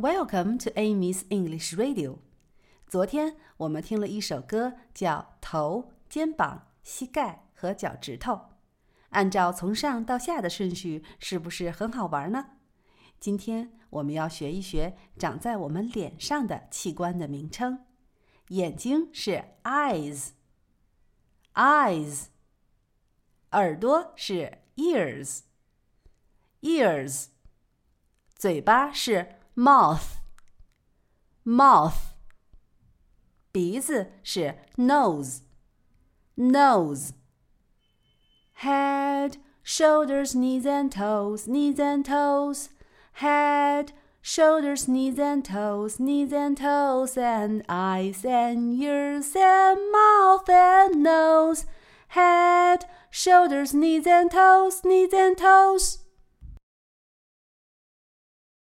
Welcome to Amy's English Radio。昨天我们听了一首歌，叫《头、肩膀、膝盖和脚趾头》。按照从上到下的顺序，是不是很好玩呢？今天我们要学一学长在我们脸上的器官的名称。眼睛是 eyes，eyes。耳朵是 ears，ears。嘴巴是 mouth，mouth。鼻子是 nose，nose。Head, shoulders, knees and toes, knees and toes. Head, shoulders, knees and toes, knees and toes, and eyes and ears and mouth and nose. Head, shoulders, knees and toes, knees and toes.